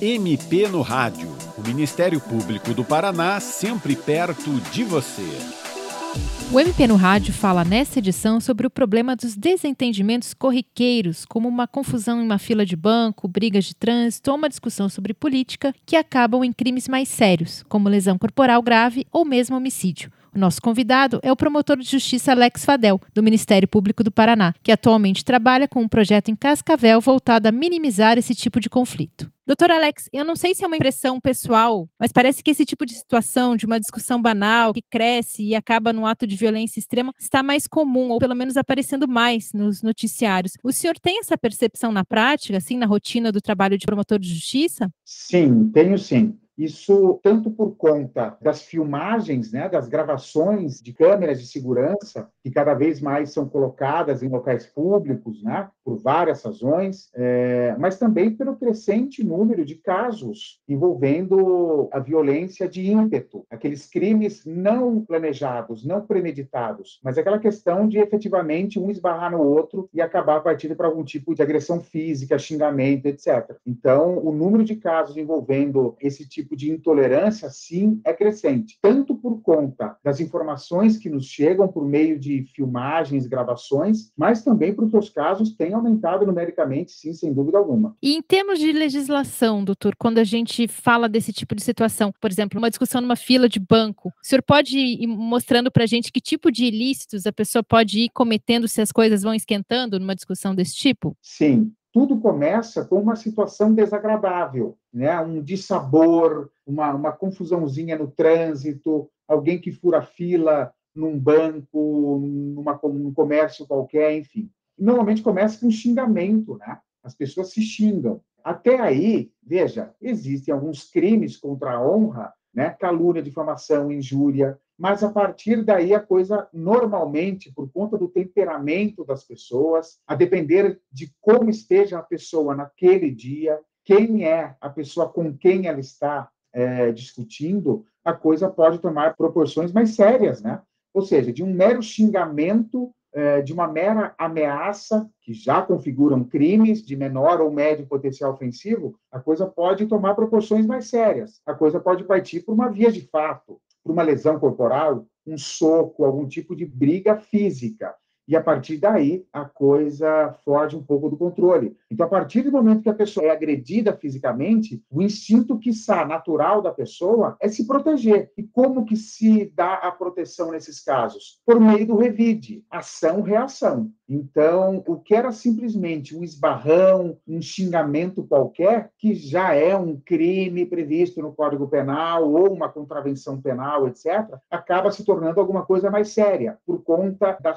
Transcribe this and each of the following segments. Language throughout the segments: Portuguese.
MP no Rádio. O Ministério Público do Paraná sempre perto de você. O MP no Rádio fala nessa edição sobre o problema dos desentendimentos corriqueiros, como uma confusão em uma fila de banco, brigas de trânsito ou uma discussão sobre política, que acabam em crimes mais sérios, como lesão corporal grave ou mesmo homicídio. O nosso convidado é o promotor de justiça Alex Fadel, do Ministério Público do Paraná, que atualmente trabalha com um projeto em Cascavel voltado a minimizar esse tipo de conflito. Doutor Alex, eu não sei se é uma impressão pessoal, mas parece que esse tipo de situação, de uma discussão banal, que cresce e acaba num ato de violência extrema, está mais comum, ou pelo menos aparecendo mais nos noticiários. O senhor tem essa percepção na prática, assim, na rotina do trabalho de promotor de justiça? Sim, tenho sim. Isso tanto por conta das filmagens, né, das gravações de câmeras de segurança, que cada vez mais são colocadas em locais públicos, né, por várias razões, é, mas também pelo crescente número de casos envolvendo a violência de ímpeto, aqueles crimes não planejados, não premeditados, mas aquela questão de efetivamente um esbarrar no outro e acabar partindo para algum tipo de agressão física, xingamento, etc. Então, o número de casos envolvendo esse tipo de intolerância, sim, é crescente, tanto por conta das informações que nos chegam por meio de filmagens, gravações, mas também porque os casos têm aumentado numericamente, sim, sem dúvida alguma. E em termos de legislação, doutor, quando a gente fala desse tipo de situação, por exemplo, uma discussão numa fila de banco, o senhor pode ir mostrando para a gente que tipo de ilícitos a pessoa pode ir cometendo se as coisas vão esquentando numa discussão desse tipo? Sim, tudo começa com uma situação desagradável, né? um dissabor, uma, uma confusãozinha no trânsito, alguém que fura fila num banco, numa, num comércio qualquer, enfim. Normalmente começa com xingamento, né? As pessoas se xingam. Até aí, veja, existem alguns crimes contra a honra, né? Calúnia, difamação, injúria, mas a partir daí a coisa normalmente, por conta do temperamento das pessoas, a depender de como esteja a pessoa naquele dia, quem é a pessoa com quem ela está é, discutindo, a coisa pode tomar proporções mais sérias, né? Ou seja, de um mero xingamento, é, de uma mera ameaça, que já configuram crimes de menor ou médio potencial ofensivo, a coisa pode tomar proporções mais sérias. A coisa pode partir por uma via de fato, por uma lesão corporal, um soco, algum tipo de briga física. E a partir daí, a coisa foge um pouco do controle. Então, a partir do momento que a pessoa é agredida fisicamente, o instinto que está natural da pessoa é se proteger. E como que se dá a proteção nesses casos? Por meio do revide, ação-reação. Então, o que era simplesmente um esbarrão, um xingamento qualquer, que já é um crime previsto no Código Penal ou uma contravenção penal, etc., acaba se tornando alguma coisa mais séria, por conta da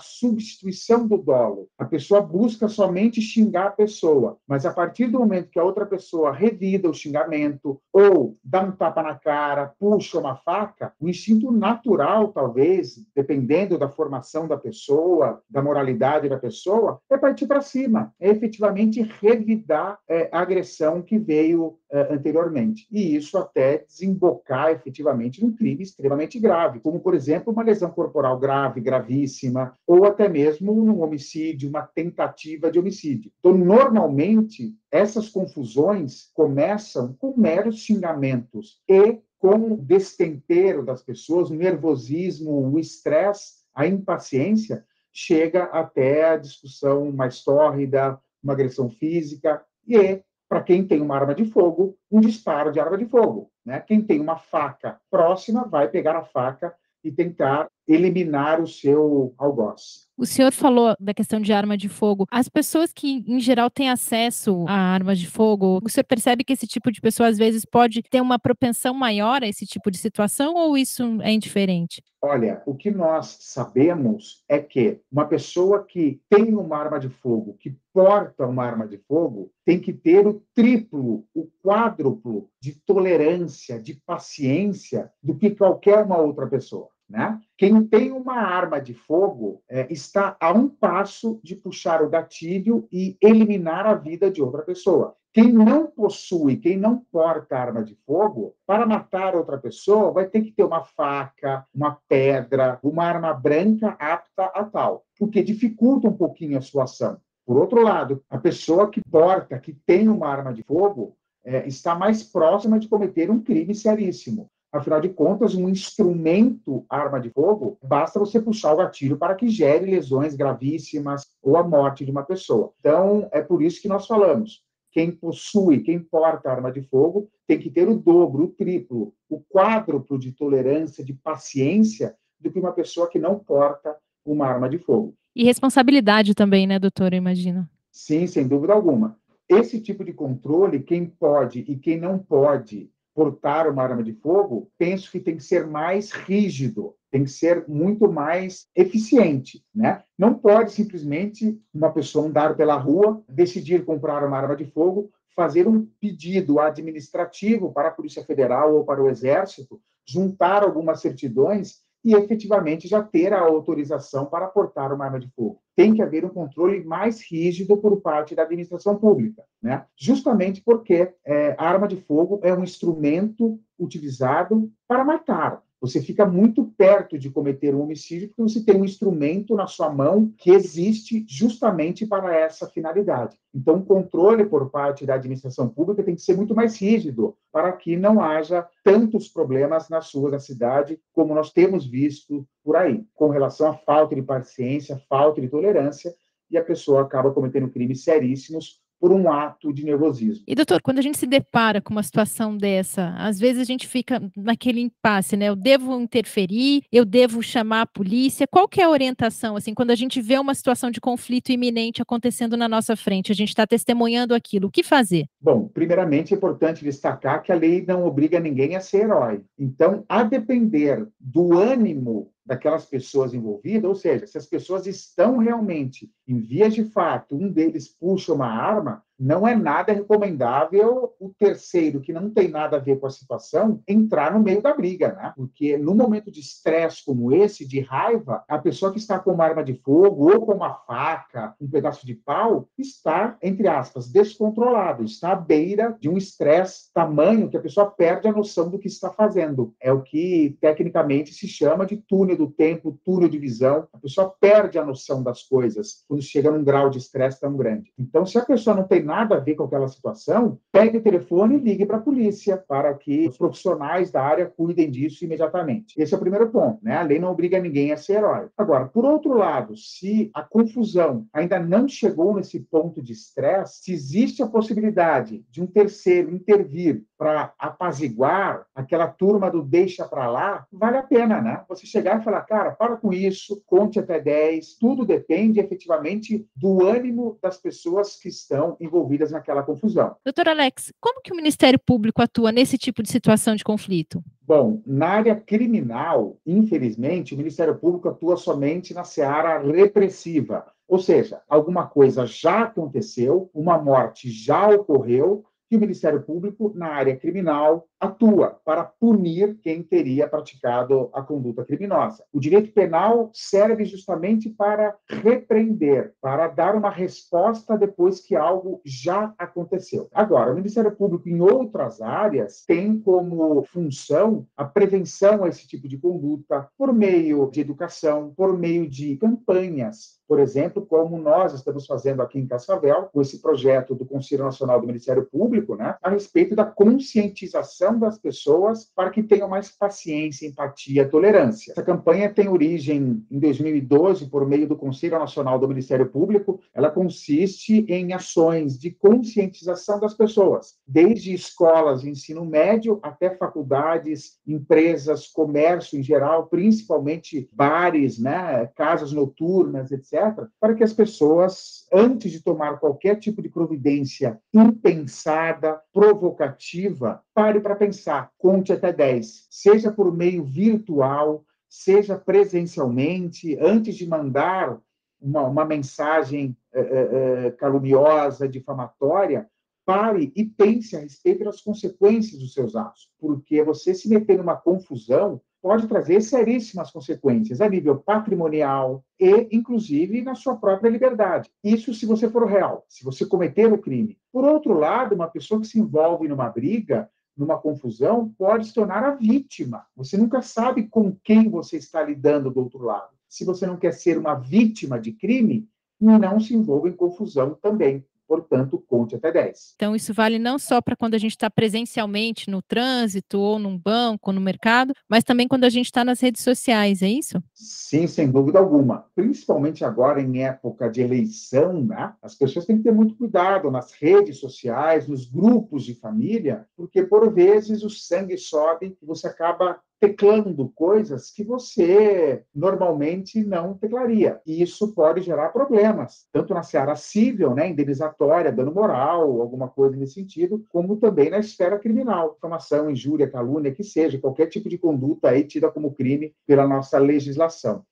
substituição do dolo. A pessoa busca somente xingar a pessoa, mas a partir do momento que a outra pessoa revida o xingamento ou dá um tapa na cara, puxa uma faca, o instinto natural, talvez, dependendo da formação da pessoa, da moralidade da pessoa é partir para cima, é efetivamente revidar é, a agressão que veio é, anteriormente. E isso até desembocar efetivamente num crime extremamente grave, como, por exemplo, uma lesão corporal grave, gravíssima, ou até mesmo um homicídio, uma tentativa de homicídio. Então, normalmente, essas confusões começam com meros xingamentos e com o destempero das pessoas, o nervosismo, o estresse, a impaciência, chega até a discussão mais tórrida, uma agressão física, e, para quem tem uma arma de fogo, um disparo de arma de fogo. Né? Quem tem uma faca próxima vai pegar a faca e tentar eliminar o seu algoz. O senhor falou da questão de arma de fogo. As pessoas que, em geral, têm acesso a armas de fogo, o senhor percebe que esse tipo de pessoa, às vezes, pode ter uma propensão maior a esse tipo de situação ou isso é indiferente? Olha, o que nós sabemos é que uma pessoa que tem uma arma de fogo, que porta uma arma de fogo, tem que ter o triplo, o quádruplo de tolerância, de paciência do que qualquer uma outra pessoa. Né? Quem tem uma arma de fogo é, está a um passo de puxar o gatilho e eliminar a vida de outra pessoa. Quem não possui, quem não porta arma de fogo, para matar outra pessoa, vai ter que ter uma faca, uma pedra, uma arma branca apta a tal, porque dificulta um pouquinho a sua ação. Por outro lado, a pessoa que porta, que tem uma arma de fogo, é, está mais próxima de cometer um crime seríssimo. Afinal de contas, um instrumento arma de fogo, basta você puxar o gatilho para que gere lesões gravíssimas ou a morte de uma pessoa. Então, é por isso que nós falamos. Quem possui, quem porta arma de fogo, tem que ter o dobro, o triplo, o quádruplo de tolerância, de paciência, do que uma pessoa que não porta uma arma de fogo. E responsabilidade também, né, doutor? Eu imagino. Sim, sem dúvida alguma. Esse tipo de controle, quem pode e quem não pode portar uma arma de fogo, penso que tem que ser mais rígido, tem que ser muito mais eficiente, né? Não pode simplesmente uma pessoa andar pela rua, decidir comprar uma arma de fogo, fazer um pedido administrativo para a Polícia Federal ou para o Exército, juntar algumas certidões e efetivamente já ter a autorização para portar uma arma de fogo. Tem que haver um controle mais rígido por parte da administração pública, né? justamente porque é, a arma de fogo é um instrumento utilizado para matar, você fica muito perto de cometer um homicídio porque você tem um instrumento na sua mão que existe justamente para essa finalidade. Então, o controle por parte da administração pública tem que ser muito mais rígido para que não haja tantos problemas nas ruas da cidade como nós temos visto por aí, com relação à falta de paciência, falta de tolerância, e a pessoa acaba cometendo crimes seríssimos por um ato de nervosismo. E doutor, quando a gente se depara com uma situação dessa, às vezes a gente fica naquele impasse, né? Eu devo interferir, eu devo chamar a polícia. Qual que é a orientação assim, quando a gente vê uma situação de conflito iminente acontecendo na nossa frente, a gente está testemunhando aquilo, o que fazer? Bom, primeiramente é importante destacar que a lei não obriga ninguém a ser herói. Então, a depender do ânimo daquelas pessoas envolvidas, ou seja, se as pessoas estão realmente em vias de fato, um deles puxa uma arma, não é nada recomendável o terceiro, que não tem nada a ver com a situação, entrar no meio da briga, né? Porque no momento de estresse como esse, de raiva, a pessoa que está com uma arma de fogo ou com uma faca, um pedaço de pau, está, entre aspas, descontrolado, está à beira de um estresse tamanho que a pessoa perde a noção do que está fazendo. É o que tecnicamente se chama de túnel do tempo, túnel de visão. A pessoa perde a noção das coisas quando chega num grau de estresse tão grande. Então, se a pessoa não tem nada a ver com aquela situação, pegue o telefone e ligue para a polícia para que os profissionais da área cuidem disso imediatamente. Esse é o primeiro ponto, né? A lei não obriga ninguém a ser herói. Agora, por outro lado, se a confusão ainda não chegou nesse ponto de estresse, se existe a possibilidade de um terceiro intervir para apaziguar aquela turma do deixa para lá, vale a pena, né? Você chegar e falar, cara, para com isso, conte até 10, tudo depende efetivamente do ânimo das pessoas que estão envolvidas naquela confusão. Doutor Alex, como que o Ministério Público atua nesse tipo de situação de conflito? Bom, na área criminal, infelizmente, o Ministério Público atua somente na seara repressiva. Ou seja, alguma coisa já aconteceu, uma morte já ocorreu, que o Ministério Público, na área criminal, atua para punir quem teria praticado a conduta criminosa. O direito penal serve justamente para repreender, para dar uma resposta depois que algo já aconteceu. Agora, o Ministério Público, em outras áreas, tem como função a prevenção a esse tipo de conduta por meio de educação, por meio de campanhas por exemplo, como nós estamos fazendo aqui em Cascavel, com esse projeto do Conselho Nacional do Ministério Público, né, a respeito da conscientização das pessoas para que tenham mais paciência, empatia, tolerância. Essa campanha tem origem em 2012 por meio do Conselho Nacional do Ministério Público. Ela consiste em ações de conscientização das pessoas, desde escolas ensino médio até faculdades, empresas, comércio em geral, principalmente bares, né, casas noturnas, etc para que as pessoas, antes de tomar qualquer tipo de providência impensada, provocativa, pare para pensar, conte até 10, seja por meio virtual, seja presencialmente, antes de mandar uma, uma mensagem é, é, caluniosa, difamatória, pare e pense a respeito das consequências dos seus atos, porque você se meter numa confusão pode trazer seríssimas consequências a nível patrimonial e, inclusive, na sua própria liberdade. Isso se você for real, se você cometer o crime. Por outro lado, uma pessoa que se envolve numa briga, numa confusão, pode se tornar a vítima. Você nunca sabe com quem você está lidando do outro lado. Se você não quer ser uma vítima de crime, não se envolva em confusão também portanto, conte até 10. Então, isso vale não só para quando a gente está presencialmente no trânsito, ou num banco, ou no mercado, mas também quando a gente está nas redes sociais, é isso? Sim, sem dúvida alguma. Principalmente agora, em época de eleição, né? as pessoas têm que ter muito cuidado nas redes sociais, nos grupos de família, porque, por vezes, o sangue sobe e você acaba teclando coisas que você normalmente não teclaria. E isso pode gerar problemas, tanto na seara civil, né, indenizatória, dano moral, alguma coisa nesse sentido, como também na esfera criminal, difamação, injúria, calúnia, que seja, qualquer tipo de conduta aí tida como crime pela nossa legislação.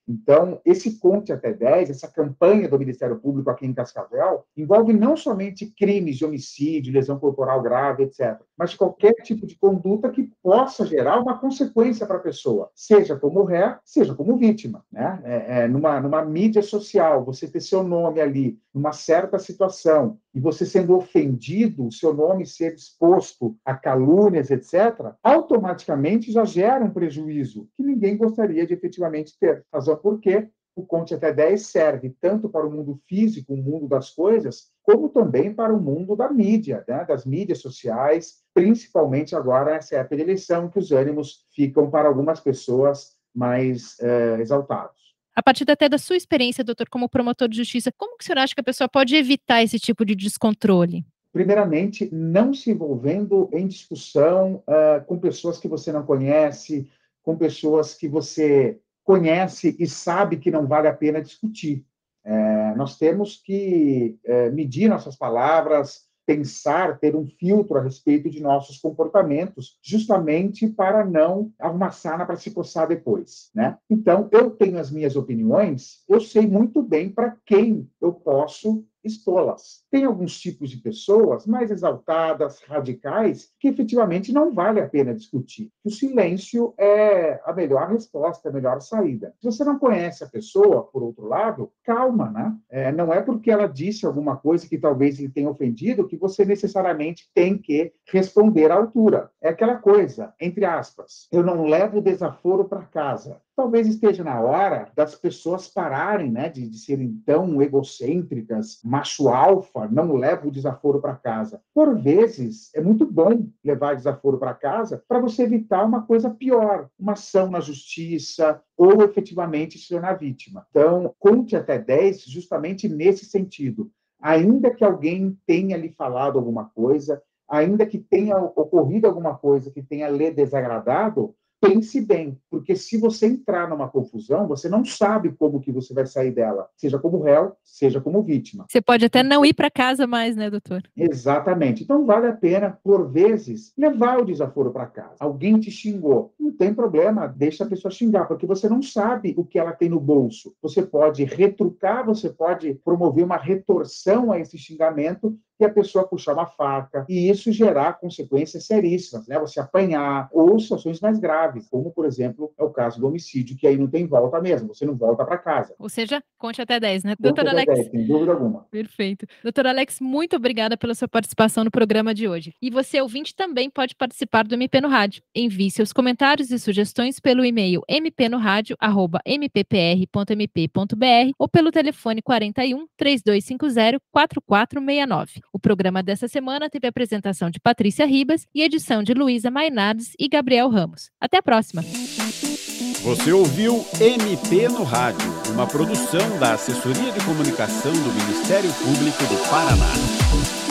Então, esse Conte até 10, essa campanha do Ministério Público aqui em Cascavel, envolve não somente crimes de homicídio, lesão corporal grave, etc., mas qualquer tipo de conduta que possa gerar uma consequência para a pessoa, seja como ré, seja como vítima. Né? É, é, numa, numa mídia social, você ter seu nome ali, numa certa situação, e você sendo ofendido, o seu nome ser exposto a calúnias, etc., automaticamente já gera um prejuízo que ninguém gostaria de efetivamente ter. Razão porque o Conte até 10 serve tanto para o mundo físico, o mundo das coisas, como também para o mundo da mídia, né? das mídias sociais, principalmente agora nessa época de eleição, que os ânimos ficam para algumas pessoas mais é, exaltados. A partir até da sua experiência, doutor, como promotor de justiça, como que o senhor acha que a pessoa pode evitar esse tipo de descontrole? Primeiramente, não se envolvendo em discussão uh, com pessoas que você não conhece, com pessoas que você conhece e sabe que não vale a pena discutir. É, nós temos que é, medir nossas palavras, pensar, ter um filtro a respeito de nossos comportamentos, justamente para não sana para se coçar depois, né? Então, eu tenho as minhas opiniões, eu sei muito bem para quem eu posso expô-las. Tem alguns tipos de pessoas mais exaltadas, radicais, que efetivamente não vale a pena discutir. O silêncio é a melhor resposta, a melhor saída. Se você não conhece a pessoa, por outro lado, calma, né? É, não é porque ela disse alguma coisa que talvez lhe tenha ofendido que você necessariamente tem que responder à altura. É aquela coisa, entre aspas, eu não levo desaforo para casa talvez esteja na hora das pessoas pararem né, de, de serem tão egocêntricas, macho alfa, não leva o desaforo para casa. Por vezes, é muito bom levar desaforo para casa para você evitar uma coisa pior, uma ação na justiça ou efetivamente se tornar vítima. Então, conte até 10 justamente nesse sentido. Ainda que alguém tenha lhe falado alguma coisa, ainda que tenha ocorrido alguma coisa que tenha lhe desagradado, pense bem, porque se você entrar numa confusão, você não sabe como que você vai sair dela, seja como réu, seja como vítima. Você pode até não ir para casa mais, né, doutor? Exatamente. Então vale a pena, por vezes, levar o desaforo para casa. Alguém te xingou, não tem problema, deixa a pessoa xingar, porque você não sabe o que ela tem no bolso. Você pode retrucar, você pode promover uma retorção a esse xingamento e a pessoa puxar uma faca, e isso gerar consequências seríssimas, né? Você apanhar, ou situações mais graves, como, por exemplo, é o caso do homicídio, que aí não tem volta mesmo, você não volta para casa. Ou seja, conte até 10, né? Doutor Alex. 10, sem dúvida alguma. Perfeito. Doutor Alex, muito obrigada pela sua participação no programa de hoje. E você, ouvinte, também pode participar do MP no Rádio. Envie seus comentários e sugestões pelo e-mail mpnoradio.mppr.mp.br ou pelo telefone 41 3250 4469. O programa dessa semana teve a apresentação de Patrícia Ribas e edição de Luísa Mainardes e Gabriel Ramos. Até a próxima. Você ouviu MP no Rádio, uma produção da Assessoria de Comunicação do Ministério Público do Paraná.